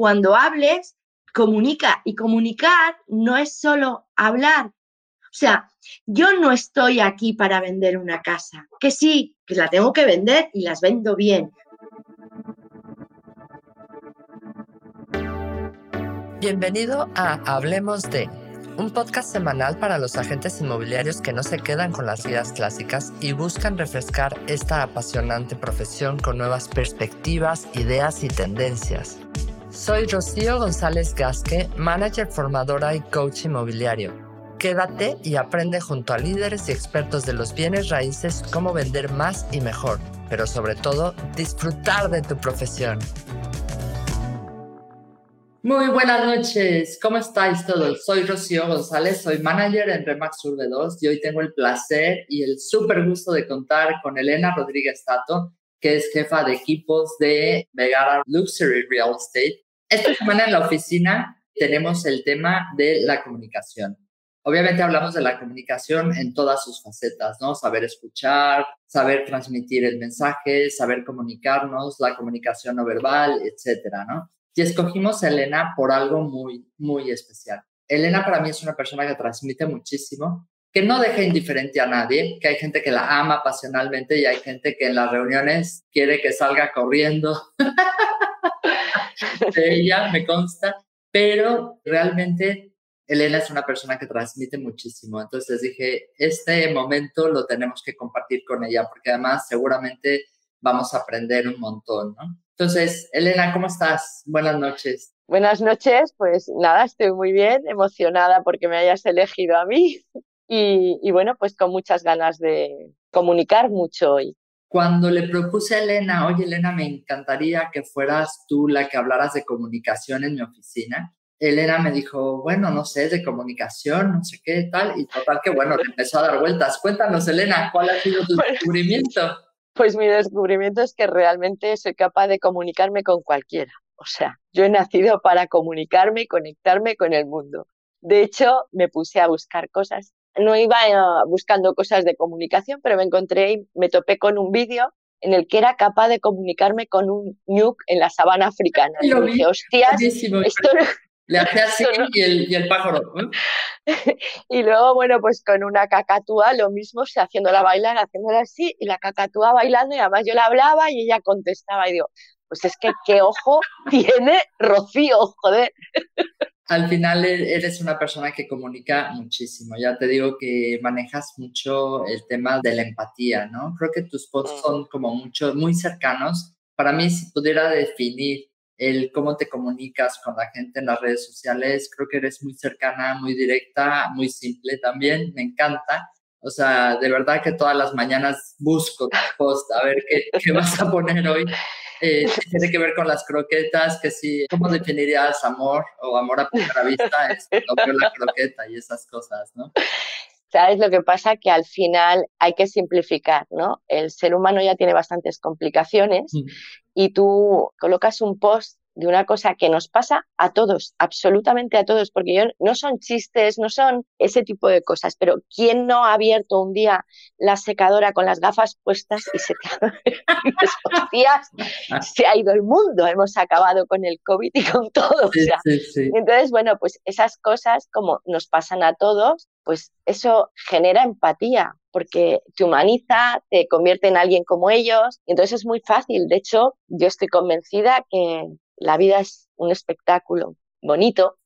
cuando hables, comunica. Y comunicar no es solo hablar. O sea, yo no estoy aquí para vender una casa, que sí, que la tengo que vender y las vendo bien. Bienvenido a Hablemos de un podcast semanal para los agentes inmobiliarios que no se quedan con las vidas clásicas y buscan refrescar esta apasionante profesión con nuevas perspectivas, ideas y tendencias. Soy Rocío González Gasque, manager formadora y coach inmobiliario. Quédate y aprende junto a líderes y expertos de los bienes raíces cómo vender más y mejor, pero sobre todo disfrutar de tu profesión. Muy buenas noches, ¿cómo estáis todos? Soy Rocío González, soy manager en Remax Urbe 2 y hoy tengo el placer y el súper gusto de contar con Elena Rodríguez Tato, que es jefa de equipos de Megara Luxury Real Estate. Esta semana en la oficina tenemos el tema de la comunicación. Obviamente hablamos de la comunicación en todas sus facetas, ¿no? Saber escuchar, saber transmitir el mensaje, saber comunicarnos, la comunicación no verbal, etcétera, ¿no? Y escogimos a Elena por algo muy, muy especial. Elena para mí es una persona que transmite muchísimo, que no deja indiferente a nadie, que hay gente que la ama pasionalmente y hay gente que en las reuniones quiere que salga corriendo. de ella me consta, pero realmente Elena es una persona que transmite muchísimo. Entonces dije, este momento lo tenemos que compartir con ella porque además seguramente vamos a aprender un montón. Entonces, Elena, ¿cómo estás? Buenas noches. Buenas noches, pues nada, estoy muy bien, emocionada porque me hayas elegido a mí y, bueno, pues con muchas ganas de comunicar mucho hoy. Cuando le propuse a Elena, oye Elena, me encantaría que fueras tú la que hablaras de comunicación en mi oficina, Elena me dijo, bueno, no sé, de comunicación, no sé qué, tal, y total que bueno, le empezó a dar vueltas. Cuéntanos, Elena, ¿cuál ha sido tu descubrimiento? Pues mi descubrimiento es que realmente soy capaz de comunicarme con cualquiera. O sea, yo he nacido para comunicarme y conectarme con el mundo. De hecho, me puse a buscar cosas. No iba eh, buscando cosas de comunicación, pero me encontré y me topé con un vídeo en el que era capaz de comunicarme con un nuke en la sabana africana. y dije, hostias, esto Le hacía así y, el, y el pájaro. y luego, bueno, pues con una cacatúa lo mismo, se haciéndola bailar, haciéndola así, y la cacatúa bailando, y además yo la hablaba y ella contestaba, y digo, pues es que qué ojo tiene Rocío, joder. Al final e, eres una persona que comunica muchísimo. Ya te digo que manejas mucho el tema de la empatía, ¿no? Creo que tus posts son como mucho, muy cercanos. Para mí, si pudiera definir el cómo te comunicas con la gente en las redes sociales. Creo que eres muy cercana, muy directa, muy simple también. Me encanta. O sea, de verdad que todas las mañanas busco tu post a ver qué, qué vas a poner hoy. Eh, tiene que ver con las croquetas, que sí, ¿cómo definirías amor o amor a primera vista? Es la croqueta y esas cosas, ¿no? ¿Sabes lo que pasa? Que al final hay que simplificar, ¿no? El ser humano ya tiene bastantes complicaciones mm. y tú colocas un post de una cosa que nos pasa a todos, absolutamente a todos, porque yo, no son chistes, no son ese tipo de cosas, pero ¿quién no ha abierto un día la secadora con las gafas puestas y se se ha ido el mundo, hemos acabado con el COVID y con todo. Entonces, bueno, pues esas cosas como nos pasan a todos, pues eso genera empatía, porque te humaniza, te convierte en alguien como ellos, y entonces es muy fácil. De hecho, yo estoy convencida que la vida es un espectáculo bonito,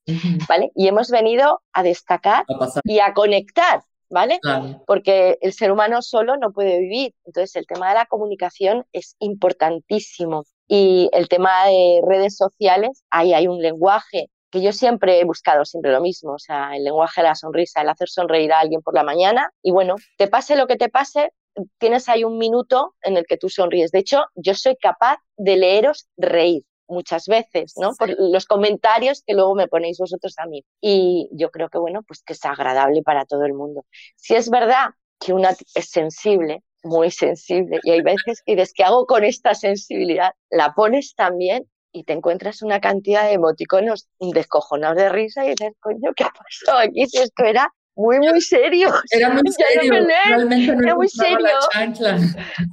¿vale? Y hemos venido a destacar y a conectar, ¿vale? Porque el ser humano solo no puede vivir. Entonces, el tema de la comunicación es importantísimo. Y el tema de redes sociales, ahí hay un lenguaje que yo siempre he buscado, siempre lo mismo, o sea, el lenguaje de la sonrisa, el hacer sonreír a alguien por la mañana. Y bueno, te pase lo que te pase, tienes ahí un minuto en el que tú sonríes. De hecho, yo soy capaz de leeros reír muchas veces, ¿no? Por los comentarios que luego me ponéis vosotros a mí. Y yo creo que, bueno, pues que es agradable para todo el mundo. Si es verdad que una es sensible, muy sensible, y hay veces que dices, ¿qué hago con esta sensibilidad? La pones también y te encuentras una cantidad de emoticonos descojonados de risa y dices, coño, ¿qué ha pasado aquí? Si esto era muy, muy serio. Era muy serio. Realmente no era muy serio.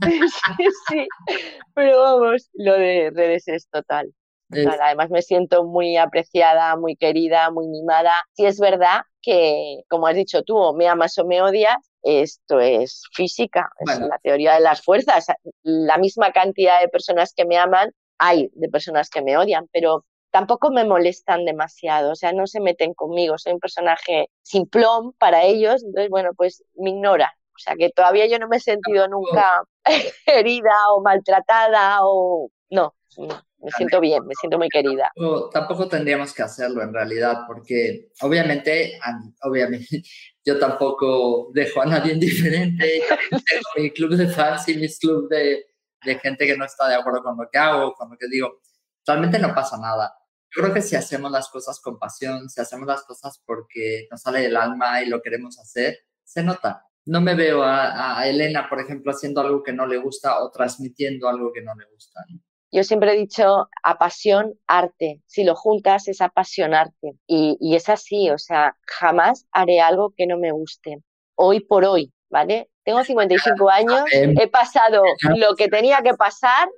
sí, sí, pero vamos, lo de redes es total. Además me siento muy apreciada, muy querida, muy mimada. Si es verdad que, como has dicho tú, o me amas o me odias, esto es física, es la teoría de las fuerzas. La misma cantidad de personas que me aman hay de personas que me odian, pero tampoco me molestan demasiado, o sea, no se meten conmigo, soy un personaje simplón para ellos, entonces, bueno, pues me ignoran. O sea, que todavía yo no me he sentido nunca herida o maltratada o... No, me siento bien, me siento muy querida. Tampoco, tendríamos que hacerlo en realidad, porque obviamente, obviamente, yo tampoco dejo a nadie indiferente. tengo mi club de fans y mis club de, de gente que no está de acuerdo con lo que hago, con lo que digo. Realmente no pasa nada. Yo creo que si hacemos las cosas con pasión, si hacemos las cosas porque nos sale del alma y lo queremos hacer, se nota. No me veo a, Elena, por ejemplo, haciendo algo que no le gusta o transmitiendo algo que no le gusta. Yo siempre he dicho apasión, arte. Si lo juntas es apasionarte. Y, y es así, o sea, jamás haré algo que no me guste. Hoy por hoy, ¿vale? Tengo 55 años, he pasado lo que tenía que pasar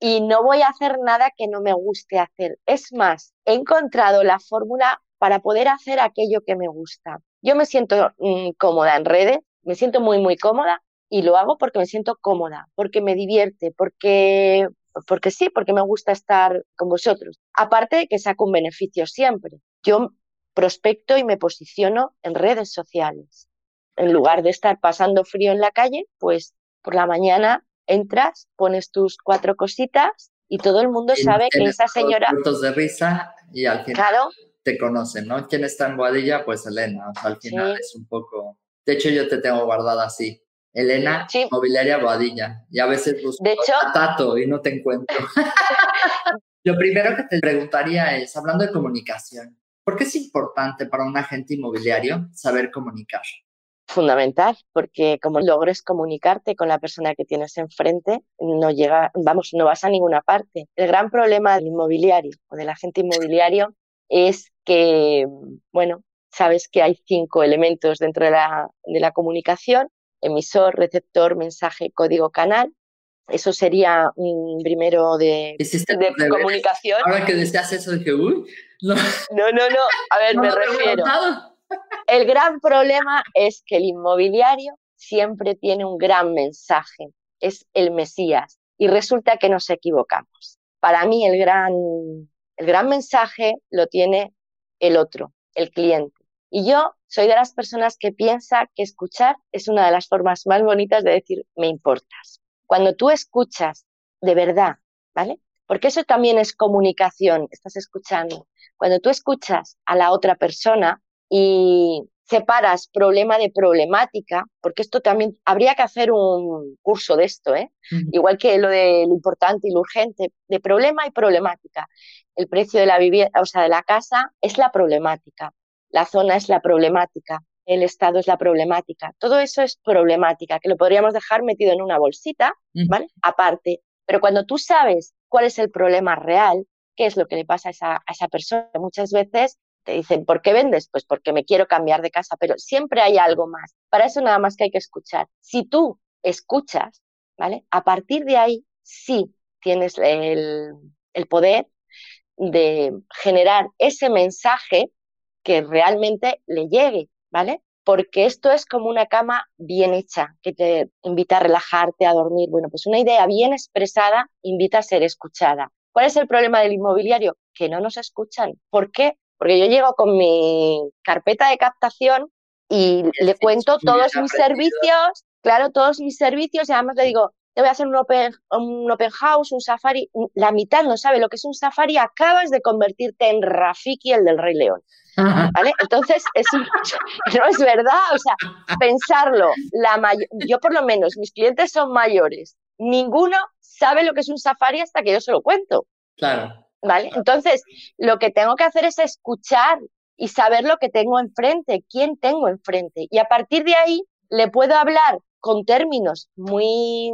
y no voy a hacer nada que no me guste hacer. Es más, he encontrado la fórmula para poder hacer aquello que me gusta. Yo me siento mm, cómoda en redes, me siento muy, muy cómoda y lo hago porque me siento cómoda, porque me divierte, porque, porque sí, porque me gusta estar con vosotros. Aparte de que saco un beneficio siempre. Yo prospecto y me posiciono en redes sociales en lugar de estar pasando frío en la calle, pues por la mañana entras, pones tus cuatro cositas y todo el mundo sabe que esa señora... De risa y al final te conocen, ¿no? ¿Quién está en Boadilla? Pues Elena. al final es un poco... De hecho, yo te tengo guardada así. Elena, mobiliaria Boadilla. Y a veces busco de hecho... Tato y no te encuentro. Lo primero que te preguntaría es, hablando de comunicación, ¿por qué es importante para un agente inmobiliario saber comunicar? Fundamental, porque como logres comunicarte con la persona que tienes enfrente, no llega, vamos, no vas a ninguna parte. El gran problema del inmobiliario o del agente inmobiliario es que, bueno, sabes que hay cinco elementos dentro de la, de la comunicación, emisor, receptor, mensaje, código, canal. Eso sería un primero de, de comunicación. Ahora que deseas eso, dije, uy, no. No, no, no. A ver, me refiero. El gran problema es que el inmobiliario siempre tiene un gran mensaje, es el Mesías, y resulta que nos equivocamos. Para mí el gran, el gran mensaje lo tiene el otro, el cliente. Y yo soy de las personas que piensa que escuchar es una de las formas más bonitas de decir me importas. Cuando tú escuchas de verdad, ¿vale? Porque eso también es comunicación, estás escuchando. Cuando tú escuchas a la otra persona, y separas problema de problemática, porque esto también habría que hacer un curso de esto, ¿eh? igual que lo de lo importante y lo urgente, de problema y problemática. El precio de la vivienda, o sea, de la casa es la problemática, la zona es la problemática, el estado es la problemática, todo eso es problemática, que lo podríamos dejar metido en una bolsita, ¿vale? Aparte. Pero cuando tú sabes cuál es el problema real, qué es lo que le pasa a esa, a esa persona, muchas veces dicen, ¿por qué vendes? Pues porque me quiero cambiar de casa, pero siempre hay algo más. Para eso nada más que hay que escuchar. Si tú escuchas, ¿vale? A partir de ahí sí tienes el, el poder de generar ese mensaje que realmente le llegue, ¿vale? Porque esto es como una cama bien hecha, que te invita a relajarte, a dormir. Bueno, pues una idea bien expresada invita a ser escuchada. ¿Cuál es el problema del inmobiliario? Que no nos escuchan. ¿Por qué? Porque yo llego con mi carpeta de captación y le cuento todos mis servicios, claro, todos mis servicios y además le digo, te voy a hacer un open, un open house, un safari. La mitad no sabe lo que es un safari, acabas de convertirte en Rafiki, el del Rey León. ¿Vale? Entonces, es no es verdad, o sea, pensarlo, la yo por lo menos, mis clientes son mayores, ninguno sabe lo que es un safari hasta que yo se lo cuento. Claro. ¿Vale? Entonces, lo que tengo que hacer es escuchar y saber lo que tengo enfrente, quién tengo enfrente. Y a partir de ahí le puedo hablar con términos muy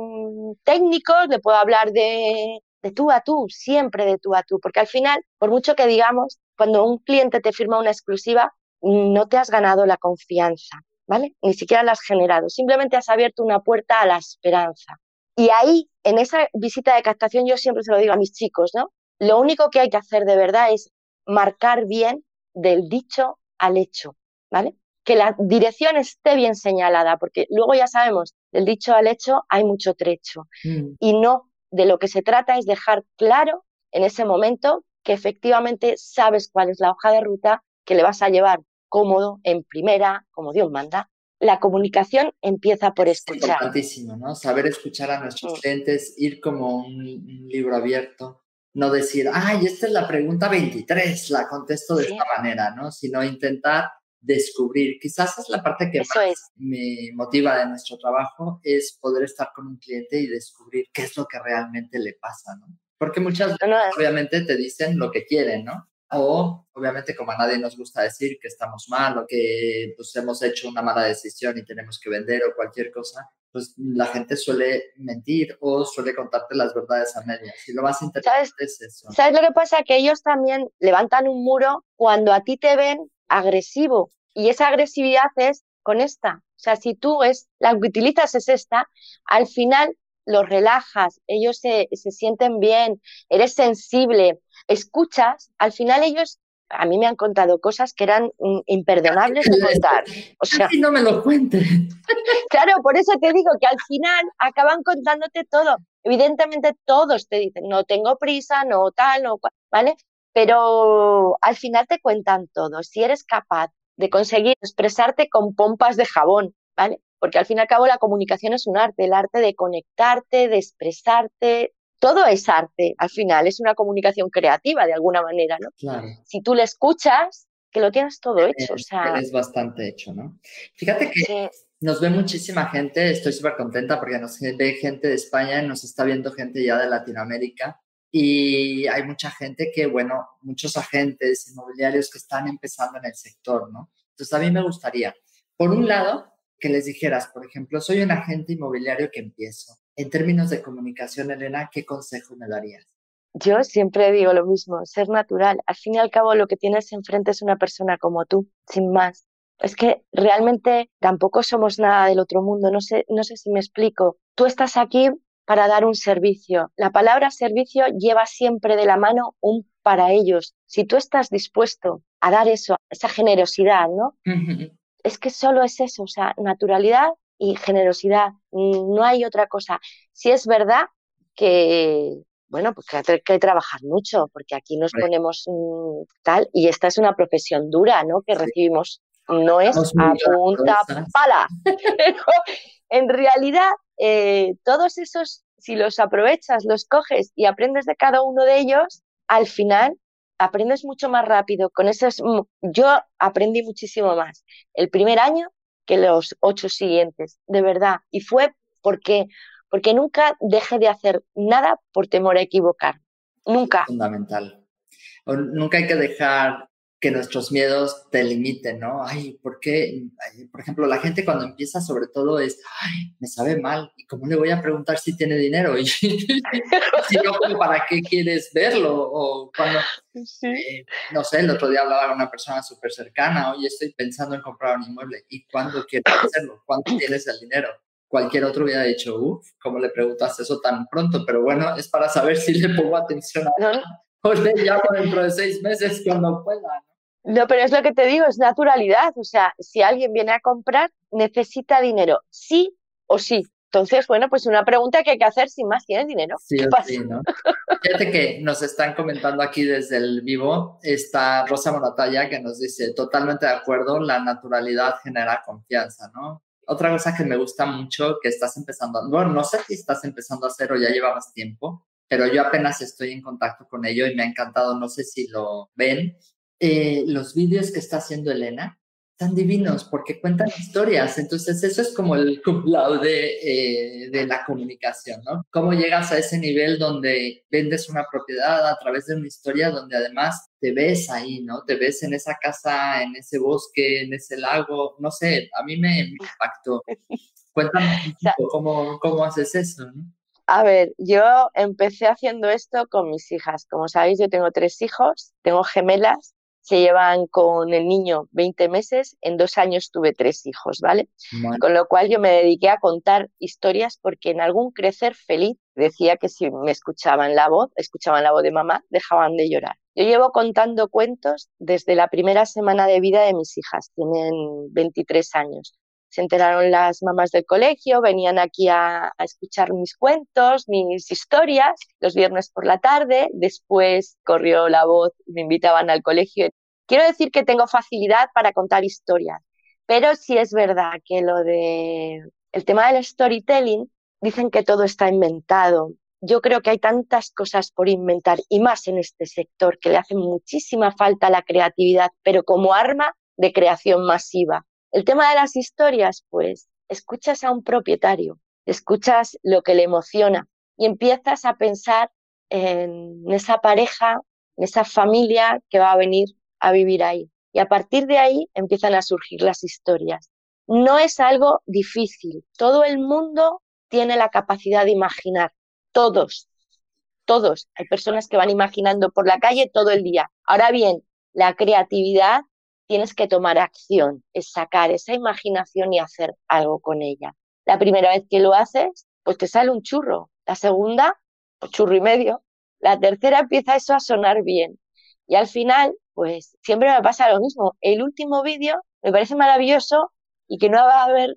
técnicos, le puedo hablar de, de tú a tú, siempre de tú a tú, porque al final, por mucho que digamos, cuando un cliente te firma una exclusiva, no te has ganado la confianza, ¿vale? Ni siquiera la has generado, simplemente has abierto una puerta a la esperanza. Y ahí, en esa visita de captación, yo siempre se lo digo a mis chicos, ¿no? Lo único que hay que hacer de verdad es marcar bien del dicho al hecho, ¿vale? Que la dirección esté bien señalada, porque luego ya sabemos, del dicho al hecho hay mucho trecho. Mm. Y no, de lo que se trata es dejar claro en ese momento que efectivamente sabes cuál es la hoja de ruta que le vas a llevar cómodo, en primera, como Dios manda. La comunicación empieza por escuchar. Es importantísimo, ¿no? Saber escuchar a nuestros mm. clientes, ir como un libro abierto no decir, ay, esta es la pregunta 23, la contesto de esta manera, ¿no? Sino intentar descubrir. Quizás es la parte que más me motiva de nuestro trabajo, es poder estar con un cliente y descubrir qué es lo que realmente le pasa, ¿no? Porque muchas veces, obviamente, te dicen lo que quieren, ¿no? O, obviamente, como a nadie nos gusta decir que estamos mal o que pues, hemos hecho una mala decisión y tenemos que vender o cualquier cosa, pues la gente suele mentir o suele contarte las verdades a medias. Y lo más interesante es eso. ¿Sabes lo que pasa? Que ellos también levantan un muro cuando a ti te ven agresivo. Y esa agresividad es con esta. O sea, si tú es, la que utilizas es esta, al final los relajas, ellos se, se sienten bien, eres sensible, escuchas, al final ellos a mí me han contado cosas que eran mm, imperdonables de contar. O sea, no me lo cuentes. Claro, por eso te digo que al final acaban contándote todo. Evidentemente todos te dicen, no tengo prisa, no tal, no cual, ¿vale? Pero al final te cuentan todo. Si eres capaz de conseguir expresarte con pompas de jabón, ¿vale? Porque al fin y al cabo la comunicación es un arte, el arte de conectarte, de expresarte, todo es arte, al final, es una comunicación creativa de alguna manera, ¿no? Claro. Si tú le escuchas, que lo tienes todo hecho, o sea... Es bastante hecho, ¿no? Fíjate que nos ve muchísima gente, estoy súper contenta porque nos ve gente de España, nos está viendo gente ya de Latinoamérica y hay mucha gente que, bueno, muchos agentes inmobiliarios que están empezando en el sector, ¿no? Entonces a mí me gustaría, por un lado, que les dijeras, por ejemplo, soy un agente inmobiliario que empiezo. En términos de comunicación, Elena, ¿qué consejo me darías? Yo siempre digo lo mismo, ser natural. Al fin y al cabo, lo que tienes enfrente es una persona como tú, sin más. Es que realmente tampoco somos nada del otro mundo. No sé, no sé si me explico. Tú estás aquí para dar un servicio. La palabra servicio lleva siempre de la mano un para ellos. Si tú estás dispuesto a dar eso, esa generosidad, ¿no? Es que solo es eso, o sea, naturalidad y generosidad, no hay otra cosa. Si es verdad que, bueno, pues que hay que trabajar mucho, porque aquí nos ponemos tal, y esta es una profesión dura, ¿no? Que recibimos, no es a punta pala, pero en realidad eh, todos esos, si los aprovechas, los coges y aprendes de cada uno de ellos, al final aprendes mucho más rápido. Con esos, yo aprendí muchísimo más. El primer año que los ocho siguientes, de verdad. Y fue porque, porque nunca dejé de hacer nada por temor a equivocar. Nunca. Fundamental. nunca hay que dejar que nuestros miedos te limiten, ¿no? Ay, ¿por qué? Por ejemplo, la gente cuando empieza sobre todo es, ay, me sabe mal, ¿y cómo le voy a preguntar si tiene dinero? Y si no, ¿para qué quieres verlo? O cuando, eh, no sé, el otro día hablaba con una persona súper cercana, oye, estoy pensando en comprar un inmueble, ¿y cuándo quieres hacerlo? ¿Cuándo tienes el dinero? Cualquier otro hubiera dicho, uff, ¿cómo le preguntaste eso tan pronto? Pero bueno, es para saber si le pongo atención a... No, o le llamo dentro de seis meses cuando pueda. ¿no? pero es lo que te digo, es naturalidad. O sea, si alguien viene a comprar, necesita dinero, sí o sí. Entonces, bueno, pues una pregunta que hay que hacer sin más, ¿tienes dinero? Sí, sí, ¿no? Fíjate que nos están comentando aquí desde el vivo, está Rosa Moratalla que nos dice, totalmente de acuerdo, la naturalidad genera confianza, ¿no? Otra cosa que me gusta mucho que estás empezando, bueno, no sé si estás empezando a hacer o ya llevabas tiempo, pero yo apenas estoy en contacto con ello y me ha encantado, no sé si lo ven, eh, los vídeos que está haciendo Elena están divinos porque cuentan historias. Entonces, eso es como el cum eh, de la comunicación, ¿no? Cómo llegas a ese nivel donde vendes una propiedad a través de una historia donde además te ves ahí, ¿no? Te ves en esa casa, en ese bosque, en ese lago, no sé, a mí me, impactó. Cuéntame cómo, cómo haces eso, ¿no? A ver, yo empecé haciendo esto con mis hijas. Como sabéis, yo tengo tres hijos, tengo gemelas, se llevan con el niño 20 meses, en dos años tuve tres hijos, ¿vale? Con lo cual yo me dediqué a contar historias porque en algún crecer feliz decía que si me escuchaban la voz, escuchaban la voz de mamá, dejaban de llorar. Yo llevo contando cuentos desde la primera semana de vida de mis hijas, tienen 23 años. Se enteraron las mamás del colegio, venían aquí a, escuchar mis cuentos, mis historias, los viernes por la tarde, después corrió la voz, me invitaban al colegio. Quiero decir que tengo facilidad para contar historias, pero sí es verdad que lo de el tema del storytelling dicen que todo está inventado. Yo creo que hay tantas cosas por inventar y más en este sector que le hace muchísima falta la creatividad, pero como arma de creación masiva. El tema de las historias, pues escuchas a un propietario, escuchas lo que le emociona y empiezas a pensar en esa pareja, en esa familia que va a venir a vivir ahí. Y a partir de ahí empiezan a surgir las historias. No es algo difícil. Todo el mundo tiene la capacidad de imaginar. Todos, todos. Hay personas que van imaginando por la calle todo el día. Ahora bien, la creatividad tienes que tomar acción, es sacar esa imaginación y hacer algo con ella. La primera vez que lo haces, pues te sale un churro. La segunda, pues churro y medio. La tercera empieza eso a sonar bien. Y al final, pues siempre me pasa lo mismo. El último vídeo me parece maravilloso y que no va a haber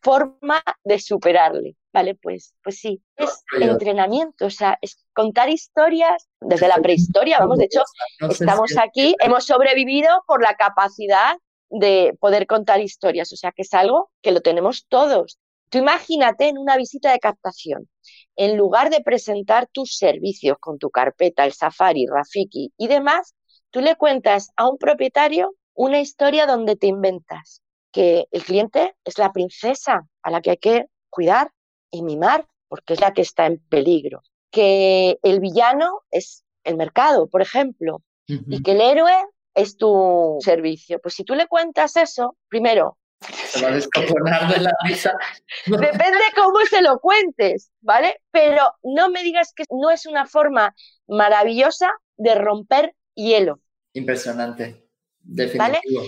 forma de superarle. Vale, pues, pues sí, es entrenamiento, o sea, es contar historias desde la prehistoria, vamos, de hecho, estamos aquí, hemos sobrevivido por la capacidad de poder contar historias, o sea, que es algo que lo tenemos todos. Tú imagínate en una visita de captación, en lugar de presentar tus servicios con tu carpeta, el Safari, Rafiki y demás, tú le cuentas a un propietario una historia donde te inventas que el cliente es la princesa a la que hay que cuidar y mimar porque es la que está en peligro. Que el villano es el mercado, por ejemplo, y que el héroe es tu servicio. Pues si tú le cuentas eso, primero... Se va a descojonar de la. Depende cómo se lo cuentes, ¿vale? Pero no me digas que no es una forma maravillosa de romper hielo. Impresionante, definitivo.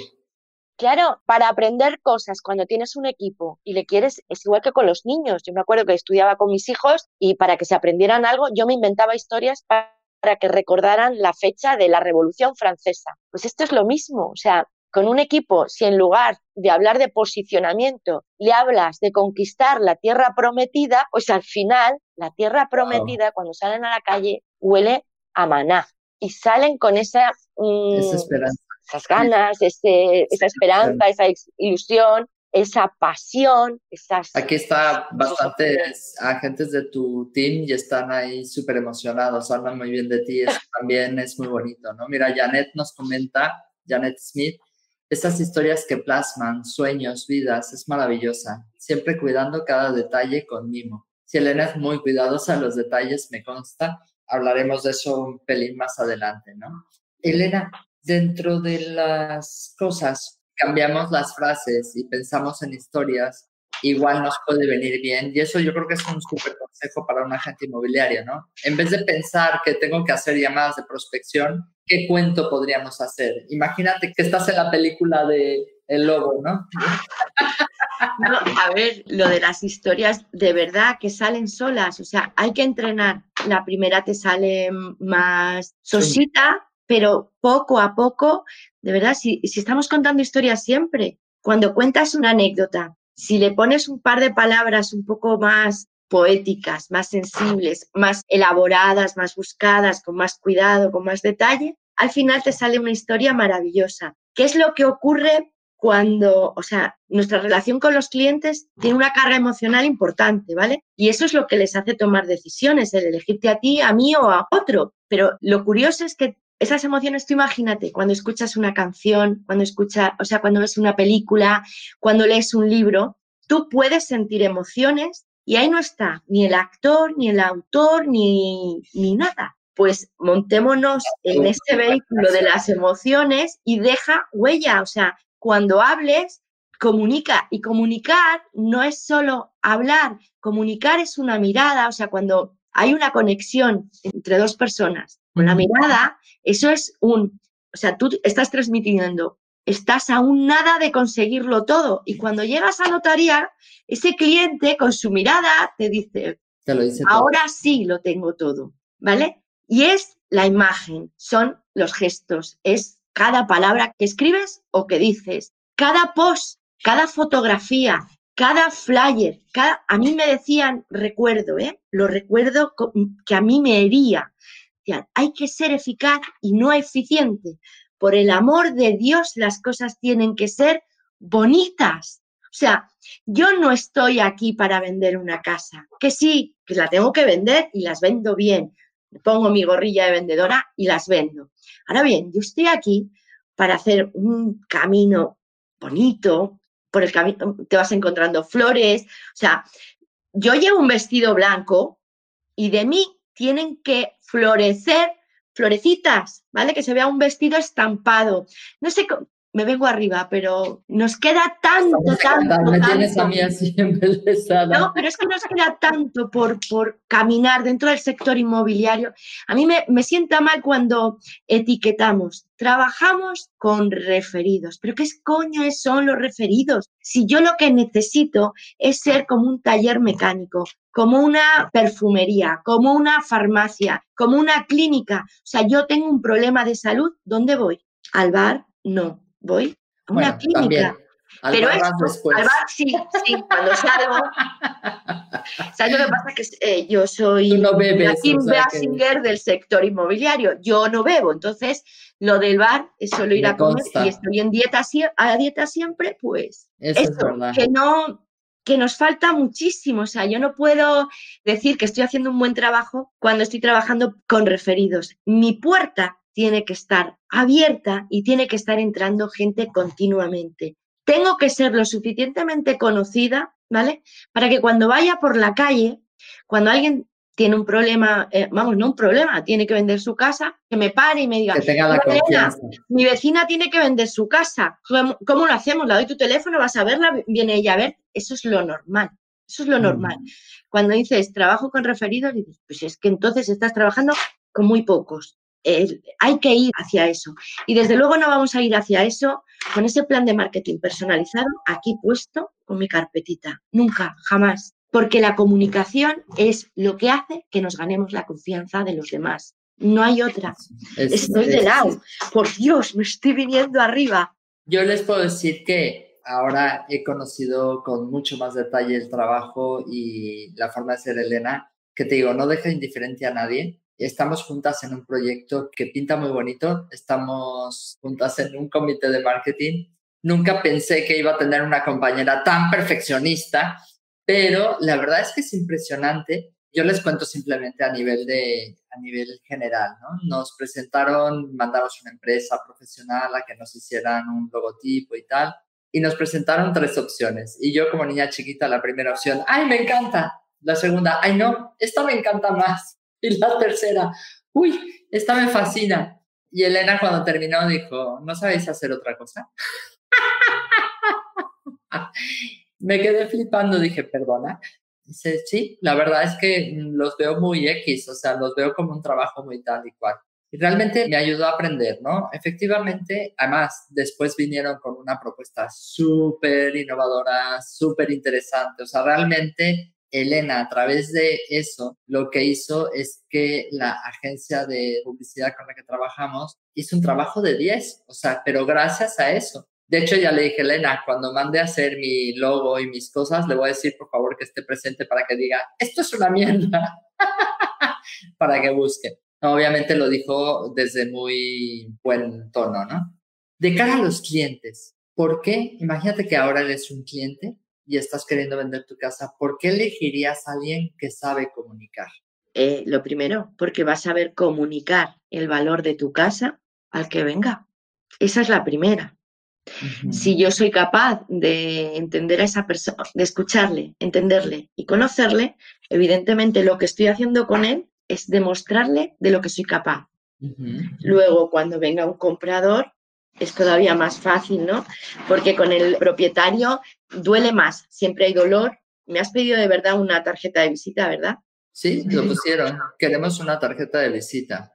Claro, para aprender cosas cuando tienes un equipo y le quieres, es igual que con los niños. Yo me acuerdo que estudiaba con mis hijos y para que se aprendieran algo, yo me inventaba historias para que recordaran la fecha de la Revolución Francesa. Pues esto es lo mismo, o sea, con un equipo, si en lugar de hablar de posicionamiento, le hablas de conquistar la tierra prometida, pues al final la tierra prometida, cuando salen a la calle, huele a maná. Y salen con esa, mm, esa esperanza esas ganas, esa esperanza, esa ilusión, esa pasión, esas... Aquí está bastantes agentes de tu team y están ahí súper emocionados, hablan muy bien de ti, eso también es muy bonito, ¿no? Mira, Janet nos comenta, Janet Smith, estas historias que plasman sueños, vidas, es maravillosa, siempre cuidando cada detalle con mimo. Si Elena es muy cuidadosa los detalles, me consta, hablaremos de eso un pelín más adelante, ¿no? Elena, dentro de las cosas, cambiamos las frases y pensamos en historias, igual nos puede venir bien. Y eso yo creo que es un súper consejo para un agente inmobiliario, ¿no? En vez de pensar que tengo que hacer llamadas de prospección, ¿qué cuento podríamos hacer? Imagínate que estás en la película de El Lobo, ¿no? No, a ver, lo de las historias de verdad que salen solas, o sea, hay que entrenar. La primera te sale más sosita, pero poco a poco, de verdad, si, estamos contando historias siempre, cuando cuentas una anécdota, si le pones un par de palabras un poco más poéticas, más sensibles, más elaboradas, más buscadas, con más cuidado, con más detalle, al final te sale una historia maravillosa. ¿Qué es lo que ocurre cuando, o sea, nuestra relación con los clientes tiene una carga emocional importante, ¿vale? Y eso es lo que les hace tomar decisiones, el elegirte a ti, a mí o a otro. Pero lo curioso es que esas emociones, tú imagínate, cuando escuchas una canción, cuando escuchas, o sea, cuando ves una película, cuando lees un libro, tú puedes sentir emociones y ahí no está ni el actor, ni el autor, ni, ni nada. Pues montémonos en ese vehículo de las emociones y deja huella. O sea, cuando hables, comunica. Y comunicar no es solo hablar, comunicar es una mirada. O sea, cuando hay una conexión entre dos personas con la mirada, eso es un, o sea, tú estás transmitiendo, estás a un nada de conseguirlo todo. Y cuando llegas a notaría, ese cliente con su mirada te dice, Te lo dice Ahora sí lo tengo todo, ¿vale? Y es la imagen, son los gestos, es cada palabra que escribes o que dices, cada post, cada fotografía, cada flyer, cada, a mí me decían, recuerdo, ¿eh? lo recuerdo que a mí me hería. Hay que ser eficaz y no eficiente. Por el amor de Dios, las cosas tienen que ser bonitas. O sea, yo no estoy aquí para vender una casa, que sí, que la tengo que vender y las vendo bien. Pongo mi gorrilla de vendedora y las vendo. Ahora bien, yo estoy aquí para hacer un camino bonito, por el camino te vas encontrando flores, o sea, yo llevo un vestido blanco y de mí tienen que florecer florecitas, ¿vale? Que se vea un vestido estampado. No sé, me vengo arriba, pero nos queda tanto, tanto, Me tienes a mí así No, pero es que nos queda tanto por, por caminar dentro del sector inmobiliario. A mí me, me sienta mal cuando etiquetamos. Trabajamos con referidos. ¿Pero qué coño son los referidos? Si yo lo que necesito es ser como un taller mecánico, como una perfumería, como una farmacia, como una clínica. O sea, yo tengo un problema de salud, ¿dónde voy? ¿Al bar? No voy a una clínica. Pero esto, al bar sí, sí, cuando salgo. ¿Sabes lo que pasa? Que eh, yo soy no bebes, Kim Basinger del sector inmobiliario. Yo no bebo, entonces lo del bar es solo ir a comer y estoy en dieta, a dieta siempre, pues. Eso que no, que nos falta muchísimo. O sea, yo no puedo decir que estoy haciendo un buen trabajo cuando estoy trabajando con referidos. Mi puerta tiene que estar abierta y tiene que estar entrando gente continuamente. Tengo que ser lo suficientemente conocida, ¿vale? Para que cuando vaya por la calle, cuando alguien tiene un problema, eh, vamos, no un problema, tiene que vender su casa, que me pare y me diga, mi vecina tiene que vender su casa, ¿Cómo, lo hacemos? Le doy tu teléfono, vas a verla, viene ella a ver, eso es lo normal, eso es lo normal. Mm. Cuando dices trabajo con referidos, dices, pues es que entonces estás trabajando con muy pocos hay que ir hacia eso. Y desde luego no vamos a ir hacia eso con ese plan de marketing personalizado aquí puesto con mi carpetita. Nunca, jamás. Porque la comunicación es lo que hace que nos ganemos la confianza de los demás. No hay otra. estoy de lado. Por Dios, me estoy viniendo arriba. Yo les puedo decir que ahora he conocido con mucho más detalle el trabajo y la forma de ser Elena, que te digo, no deja indiferente a nadie Estamos juntas en un proyecto que pinta muy bonito, estamos juntas en un comité de marketing. Nunca pensé que iba a tener una compañera tan perfeccionista, pero la verdad es que es impresionante. Yo les cuento simplemente a nivel de a nivel general, ¿no? Nos presentaron, mandamos una empresa profesional a que nos hicieran un logotipo y tal, y nos presentaron tres opciones. Y yo como niña chiquita, la primera opción, ¡ay, me encanta! La segunda, ¡ay, no! Esta me encanta más. Y la tercera, uy, esta me fascina. Y Elena cuando terminó dijo, ¿no sabéis hacer otra cosa? me quedé flipando, dije, perdona. Dice, sí, la verdad es que los veo muy X, o sea, los veo como un trabajo muy tal y cual. Y realmente me ayudó a aprender, ¿no? Efectivamente, además, después vinieron con una propuesta súper innovadora, súper interesante, o sea, realmente Elena, a través de eso, lo que hizo es que la agencia de publicidad con la que trabajamos hizo un trabajo de 10, o sea, pero gracias a eso. De hecho, ya le dije, Elena, cuando mande a hacer mi logo y mis cosas, le voy a decir, por favor, que esté presente para que diga, esto es una mierda, para que busque. obviamente lo dijo desde muy buen tono, ¿no? De cara a los clientes, ¿por qué? Imagínate que ahora eres un cliente y estás queriendo vender tu casa, ¿por qué elegirías a alguien que sabe comunicar? Eh, lo primero, porque va a saber comunicar el valor de tu casa al que venga. Esa es la primera. Si yo soy capaz de entender a esa persona, de escucharle, entenderle y conocerle, evidentemente lo que estoy haciendo con él es demostrarle de lo que soy capaz. Luego, cuando venga un comprador, es todavía más fácil, ¿no? Porque con el propietario duele más, siempre hay dolor. Me has pedido de verdad una tarjeta de visita, ¿verdad? Sí, lo pusieron. Queremos una tarjeta de visita.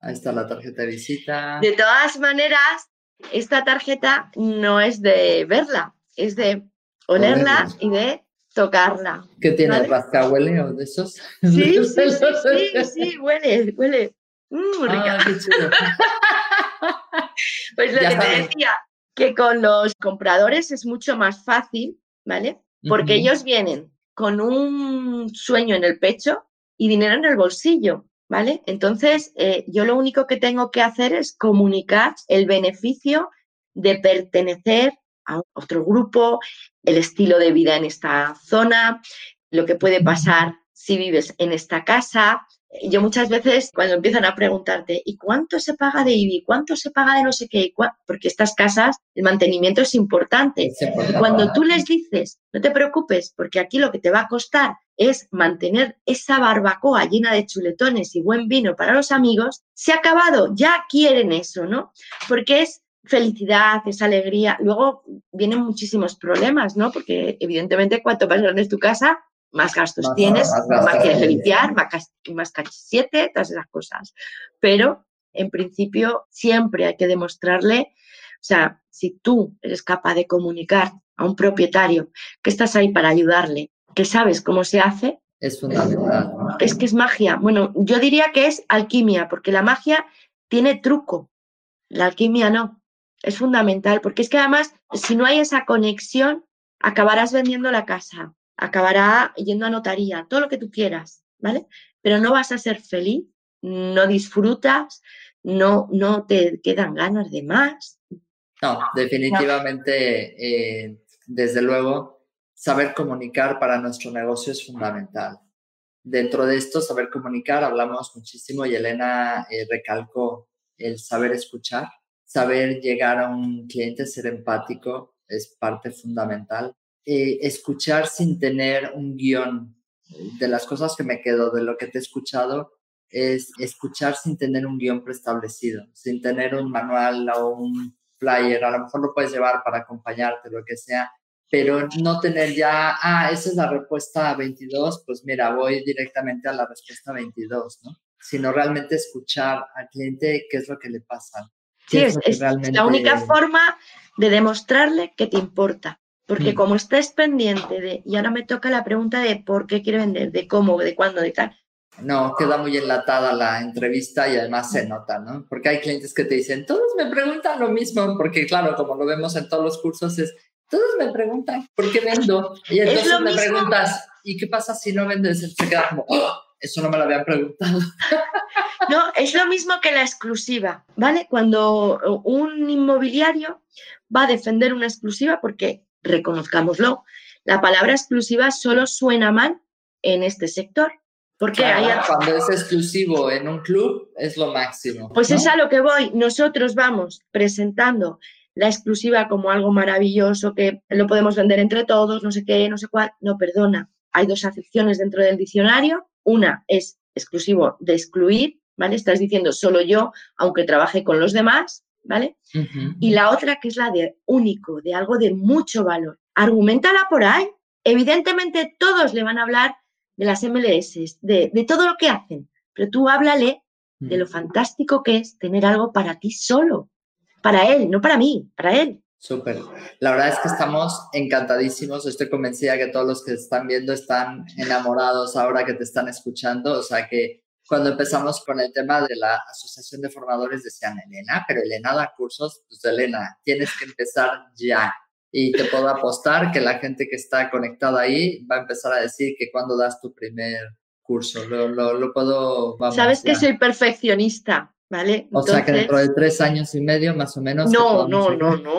Ahí está la tarjeta de visita. De todas maneras, esta tarjeta no es de verla, es de olerla y de tocarla. ¿Qué tiene? ¿Rascahuele o de esos? Sí, sí, sí, sí, huele, huele. Mm, rica. pues lo que te decía, que con los compradores es mucho más fácil, ¿vale? Porque ellos vienen con un sueño en el pecho y dinero en el bolsillo, ¿vale? Entonces, eh, yo lo único que tengo que hacer es comunicar el beneficio de pertenecer a otro grupo, el estilo de vida en esta zona, lo que puede pasar si vives en esta casa. Yo muchas veces cuando empiezan a preguntarte, ¿y cuánto se paga de IBI? ¿Cuánto se paga de no sé qué? Porque estas casas, el mantenimiento es importante. Y cuando tú les dices, no te preocupes, porque aquí lo que te va a costar es mantener esa barbacoa llena de chuletones y buen vino para los amigos, se ha acabado, ya quieren eso, ¿no? Porque es felicidad, esa alegría. Luego vienen muchísimos problemas, ¿no? Porque evidentemente cuanto más grande es tu casa, más gastos tienes, más, quieres limpiar, más, más siete, todas esas cosas. Pero en principio siempre hay que demostrarle, o sea, si tú eres capaz de comunicar a un propietario que estás ahí para ayudarle, que sabes cómo se hace, es fundamental. Es que es magia. Bueno, yo diría que es alquimia, porque la magia tiene truco, la alquimia no es fundamental, porque es que además, si no hay esa conexión, acabarás vendiendo la casa, acabará yendo a notaría, todo lo que tú quieras, ¿vale? Pero no vas a ser feliz, no disfrutas, no, no te quedan ganas de más. No, definitivamente, eh, desde luego, saber comunicar para nuestro negocio es fundamental. Dentro de esto, saber comunicar, hablamos muchísimo y Elena eh, recalcó el saber escuchar saber llegar a un cliente, ser empático, es parte fundamental. Eh, escuchar sin tener un guion. De las cosas que me quedo de lo que te he escuchado es escuchar sin tener un guion preestablecido, sin tener un manual o un flyer. A lo mejor lo puedes llevar para acompañarte, lo que sea, pero no tener ya, ah, esa es la respuesta 22, pues mira, voy directamente a la respuesta 22, ¿no? Sino realmente escuchar al cliente qué es lo que le pasa, Sí, es, la única forma de demostrarle que te importa. Porque mm. como estés pendiente de, y ahora me toca la pregunta de por qué quiere vender, de cómo, de cuándo, de tal. No, queda muy enlatada la entrevista y además se nota, ¿no? Porque hay clientes que te dicen, todos me preguntan lo mismo, porque claro, como lo vemos en todos los cursos, es, todos me preguntan, ¿por qué vendo? Y entonces me preguntas, ¿y qué pasa si no vendes? Se queda como, ¡Oh! eso no me lo habían preguntado. No, es lo mismo que la exclusiva, ¿vale? Cuando un inmobiliario va a defender una exclusiva, porque reconozcámoslo, la palabra exclusiva solo suena mal en este sector. Porque hay... Cuando es exclusivo en un club es lo máximo. Pues es a lo que voy. Nosotros vamos presentando la exclusiva como algo maravilloso que lo podemos vender entre todos, no sé qué, no sé cuál. No, perdona. Hay dos acepciones dentro del diccionario. Una es exclusivo de excluir ¿vale? Estás diciendo solo yo, aunque trabaje con los demás, ¿vale? Y la otra que es la de único, de algo de mucho valor. Argumentala por ahí. Evidentemente todos le van a hablar de las MLS, de, todo lo que hacen, pero tú háblale de lo fantástico que es tener algo para ti solo, para él, no para mí, para él. Súper. La verdad es que estamos encantadísimos. Estoy convencida que todos los que están viendo están enamorados ahora que te están escuchando. O sea que cuando empezamos con el tema de la Asociación de Formadores decían, Elena, pero Elena da cursos, pues Elena, tienes que empezar ya. Y te puedo apostar que la gente que está conectada ahí va a empezar a decir que cuando das tu primer curso, lo, lo, puedo... Sabes que soy perfeccionista, ¿vale? O sea que dentro de tres años y medio más o menos... No, no, no, no, no.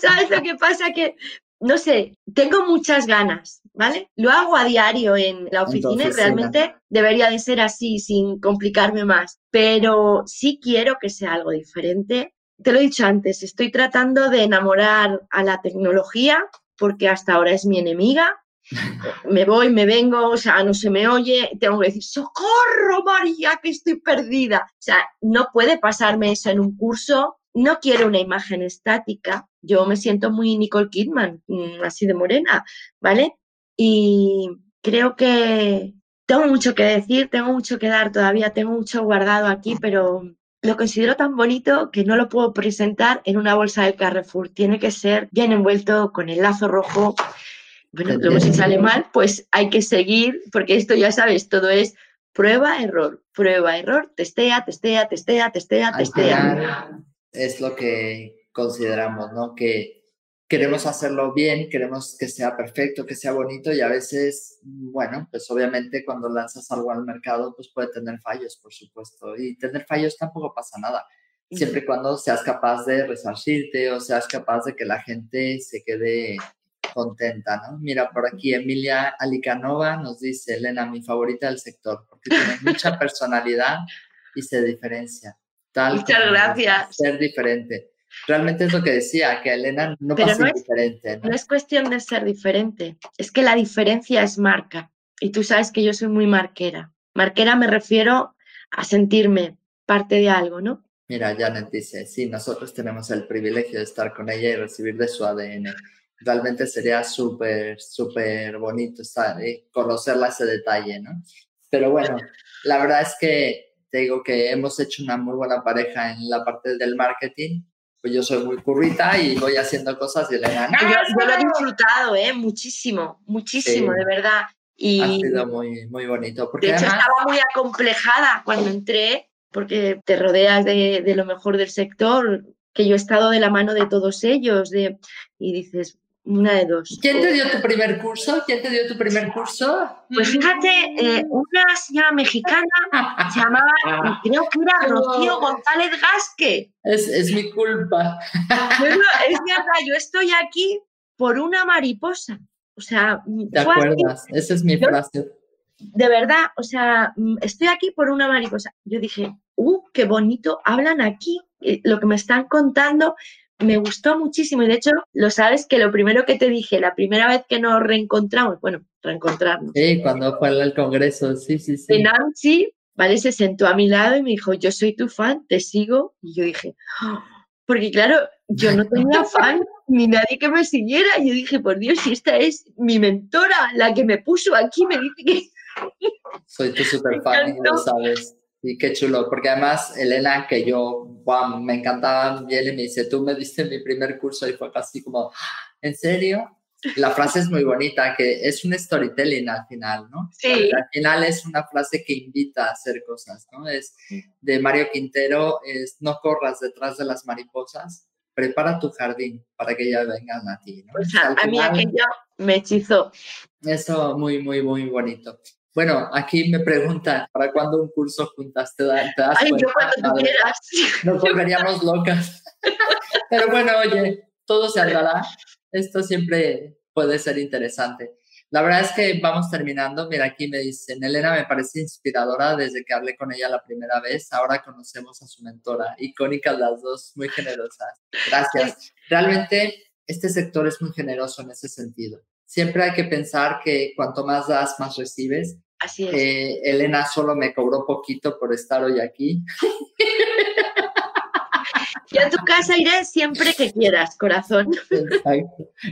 sabes lo que pasa que no sé, tengo muchas ganas, ¿vale? Lo hago a diario en la oficina y realmente debería de ser así, sin complicarme más, pero sí quiero que sea algo diferente. Te lo he dicho antes, estoy tratando de enamorar a la tecnología porque hasta ahora es mi enemiga. Me voy, me vengo, o sea, no se me oye, tengo que decir, socorro María, que estoy perdida. O sea, no puede pasarme eso en un curso no quiero una imagen estática. Yo me siento muy Nicole Kidman, mm, así de morena, ¿vale? Y creo que tengo mucho que decir, tengo mucho que dar todavía, tengo mucho guardado aquí, pero lo considero tan bonito que no lo puedo presentar en una bolsa del Carrefour. Tiene que ser bien envuelto con el lazo rojo Bueno, luego si sale mal, pues hay que seguir, porque esto ya sabes, todo es prueba, error, prueba, error, testea, testea, testea, testea, testea. Es lo que consideramos, ¿no? Que queremos hacerlo bien, queremos que sea perfecto, que sea bonito y a veces, bueno, pues obviamente cuando lanzas algo al mercado, pues puede tener fallos, por supuesto. Y tener fallos tampoco pasa nada, siempre y cuando seas capaz de resarcirte o seas capaz de que la gente se quede contenta, ¿no? Mira, por aquí Emilia Alicanova nos dice, Elena, mi favorita del sector, porque tiene mucha personalidad y se diferencia. Tal Muchas gracias. Ser diferente. Realmente es lo que decía, que Elena no Pero no diferente. ¿no? es cuestión de ser diferente, es que la diferencia es marca. Y tú sabes que yo soy muy marquera. Marquera me refiero a sentirme parte de algo, ¿no? Mira, Janet dice, sí, nosotros tenemos el privilegio de estar con ella y recibir de su ADN realmente sería súper, súper bonito estar, eh, conocerla ese detalle, ¿no? Pero bueno, la verdad es que te digo que hemos hecho una muy buena pareja en la parte del marketing. Pues yo soy muy currita y voy haciendo cosas y Elena... ¡No, yo, lo he disfrutado, ¿eh? Muchísimo, muchísimo, de verdad. Y ha sido muy, muy bonito. Porque de hecho, estaba muy acomplejada cuando entré, porque te rodeas de, de, lo mejor del sector, que yo he estado de la mano de todos ellos, de, y dices, una de dos. ¿Quién te dio tu primer curso? ¿Quién te dio tu primer curso? Pues fíjate, eh, una señora mexicana se llamaba, creo que era Rocío González Gasque. Es, es mi culpa. es verdad, yo estoy aquí por una mariposa. O sea, ¿te acuerdas? Esa es mi frase. De verdad, o sea, estoy aquí por una mariposa. Yo dije, ¡uh, qué bonito! Hablan aquí. Eh, lo que me están contando me gustó muchísimo y de hecho lo sabes que lo primero que te dije la primera vez que nos reencontramos, bueno, reencontrarnos. Sí, cuando fue al congreso, sí, sí, sí. Nancy, ¿vale? Se sentó a mi lado y me dijo, yo soy tu fan, te sigo. Y yo dije, ¡Oh!". porque claro, yo no tenía fan ni nadie que me siguiera. Y yo dije, por Dios, si esta es mi mentora, la que me puso aquí, me dice que... Soy tu super fan y lo sabes. Y qué chulo, porque además Elena, que yo, wow, me encantaba, viene y me dice, tú me diste mi primer curso y fue casi como, ¿en serio? La frase es muy bonita, que es un storytelling al final, ¿no? Sí. Al final es una frase que invita a hacer cosas, ¿no? Es de Mario Quintero, es no corras detrás de las mariposas, prepara tu jardín para que ellas vengan a ti. ¿no? O sea, a mí aquello me hechizó. Eso muy, muy, muy bonito. Bueno, aquí me preguntan, ¿para cuándo un curso juntas? ¿Te, das Ay, yo cuando quieras. Nos volveríamos locas. Pero bueno, oye, todo se andará. Esto siempre puede ser interesante. La verdad es que vamos terminando. Mira, aquí me dicen, Elena me parece inspiradora desde que hablé con ella la primera vez. Ahora conocemos a su mentora. Icónicas las dos, muy generosas. Gracias. Realmente este sector es muy generoso en ese sentido siempre hay que pensar que cuanto más das, más recibes. Así es. Eh, Elena solo me cobró poquito por estar hoy aquí. Yo a tu casa iré siempre que quieras, corazón.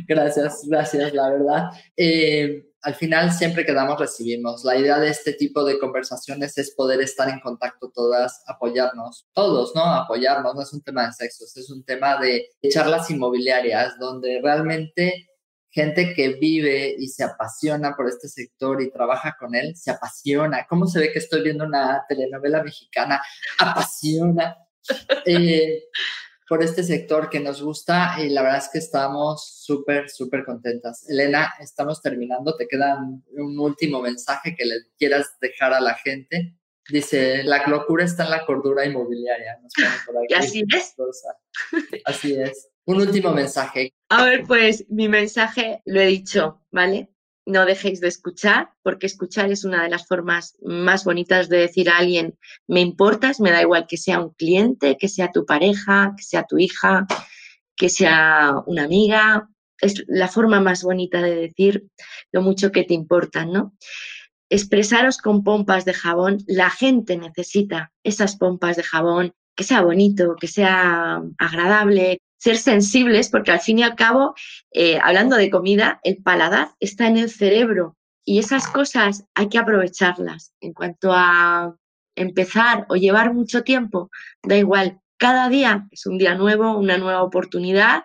Gracias, gracias, la verdad. Eh, al final, siempre que damos, recibimos. La idea de este tipo de conversaciones es poder estar en contacto todas, apoyarnos, todos, ¿no? Apoyarnos, no es un tema de sexos, es un tema de charlas inmobiliarias, donde realmente gente que vive y se apasiona por este sector y trabaja con él, se apasiona. ¿Cómo se ve que estoy viendo una telenovela mexicana? Apasiona eh, por este sector que nos gusta y la verdad es que estamos súper, súper contentas. Elena, estamos terminando. Te queda un último mensaje que le quieras dejar a la gente. Dice, la locura está en la cordura inmobiliaria. y así es. Así es. Un último mensaje. A ver, pues mi mensaje lo he dicho, ¿vale? No dejéis de escuchar, porque escuchar es una de las formas más bonitas de decir a alguien, me importas, me da igual que sea un cliente, que sea tu pareja, que sea tu hija, que sea una amiga. Es la forma más bonita de decir lo mucho que te importan, ¿no? Expresaros con pompas de jabón. La gente necesita esas pompas de jabón, que sea bonito, que sea agradable, ser sensibles, porque al fin y al cabo, eh, hablando de comida, el paladar está en el cerebro y esas cosas hay que aprovecharlas. En cuanto a empezar o llevar mucho tiempo, da igual, cada día es un día nuevo, una nueva oportunidad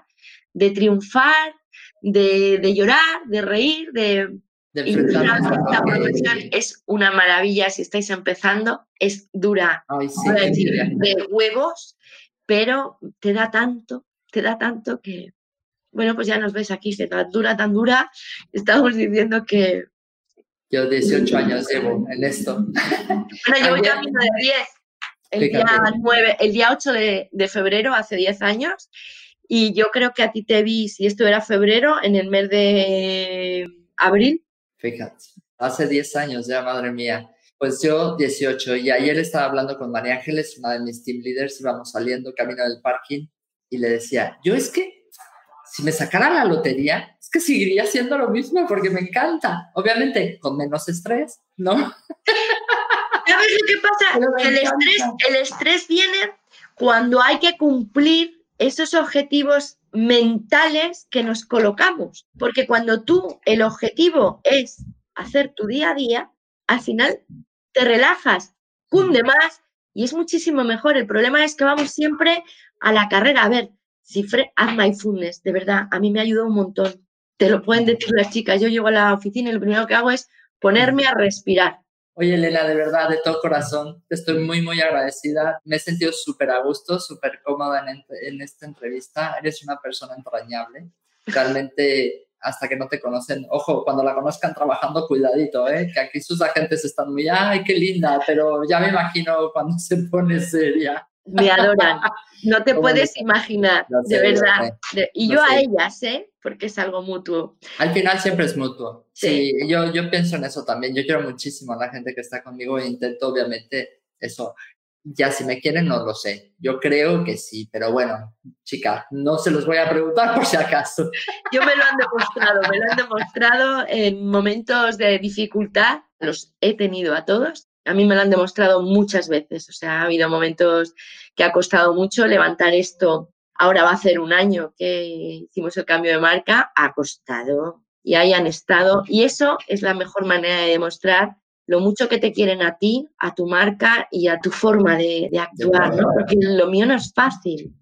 de triunfar, de, llorar, de reír, de... la profesión es una maravilla si estáis empezando, es dura, de huevos, pero te da tanto, te da tanto que, bueno, pues ya nos ves aquí, se tan dura, tan dura, estamos diciendo que... Yo 18 años llevo en esto. Bueno, llevo ya de 10. El día, 9, el día 8 de, de febrero, hace 10 años, y yo creo que a ti te vi, si esto era febrero, en el mes de abril. Fíjate, hace 10 años ya, madre mía. Pues yo 18 y ayer estaba hablando con María Ángeles, una de mis team leaders, íbamos saliendo camino del parking y le decía, yo es que si me sacara la lotería, es que seguiría haciendo lo mismo porque me encanta. Obviamente con menos estrés, ¿no? ¿Sabes lo que pasa? El estrés, el estrés viene cuando hay que cumplir esos objetivos mentales que nos colocamos. Porque cuando tú, el objetivo es hacer tu día a día, al final te relajas, cunde más y es muchísimo mejor. El problema es que vamos siempre a la carrera. A ver, Cifre haz mindfulness, de verdad, a mí me ayudó un montón. Te lo pueden decir las chicas. Yo llego a la oficina y lo primero que hago es ponerme a respirar. Oye, Elena, de verdad, de todo corazón, te estoy muy, muy agradecida. Me he sentido súper a gusto, súper cómoda en, en, esta entrevista. Eres una persona entrañable. Realmente, hasta que no te conocen, ojo, cuando la conozcan trabajando, cuidadito, ¿eh? que aquí sus agentes están muy, ay, qué linda, pero ya me imagino cuando se pone seria. Me adoran. No te puedes imaginar, de verdad. y yo a ellas, ¿eh? Porque es algo mutuo. Al final siempre es mutuo. Sí, yo, yo pienso en eso también. Yo quiero muchísimo a la gente que está conmigo e intento, obviamente, eso. Ya si me quieren, no lo sé. Yo creo que sí, pero bueno, chica, no se los voy a preguntar por si acaso. Yo me lo han demostrado, me lo han demostrado en momentos de dificultad. Los he tenido a todos a mí me lo han demostrado muchas veces. O sea, ha habido momentos que ha costado mucho levantar esto. Ahora va a ser un año que hicimos el cambio de marca, ha costado y ahí han estado. Y eso es la mejor manera de demostrar lo mucho que te quieren a ti, a tu marca y a tu forma de, actuar, ¿no? Porque lo mío no es fácil.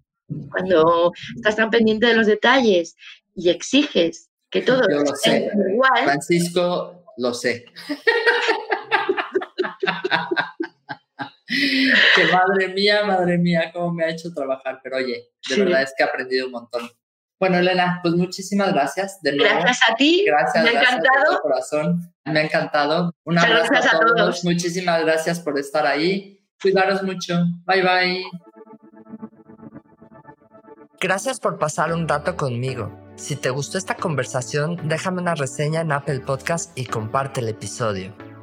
Cuando estás tan pendiente de los detalles y exiges que todo esté igual. Francisco, lo sé. que madre mía, madre mía, cómo me ha hecho trabajar. Pero oye, de verdad es que he aprendido un montón. Bueno, Elena, pues muchísimas gracias de nuevo. Gracias a ti. Gracias, me ha encantado. corazón. Me ha encantado. Un abrazo gracias a todos. Muchísimas gracias por estar ahí. Cuidaros mucho. Bye bye. Gracias por pasar un rato conmigo. Si te gustó esta conversación, déjame una reseña en Apple Podcast y comparte el episodio.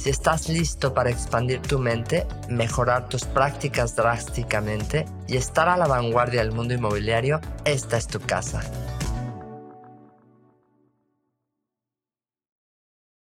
si estás listo para expandir tu mente, mejorar tus prácticas drásticamente y estar a la vanguardia del mundo inmobiliario, esta es tu casa.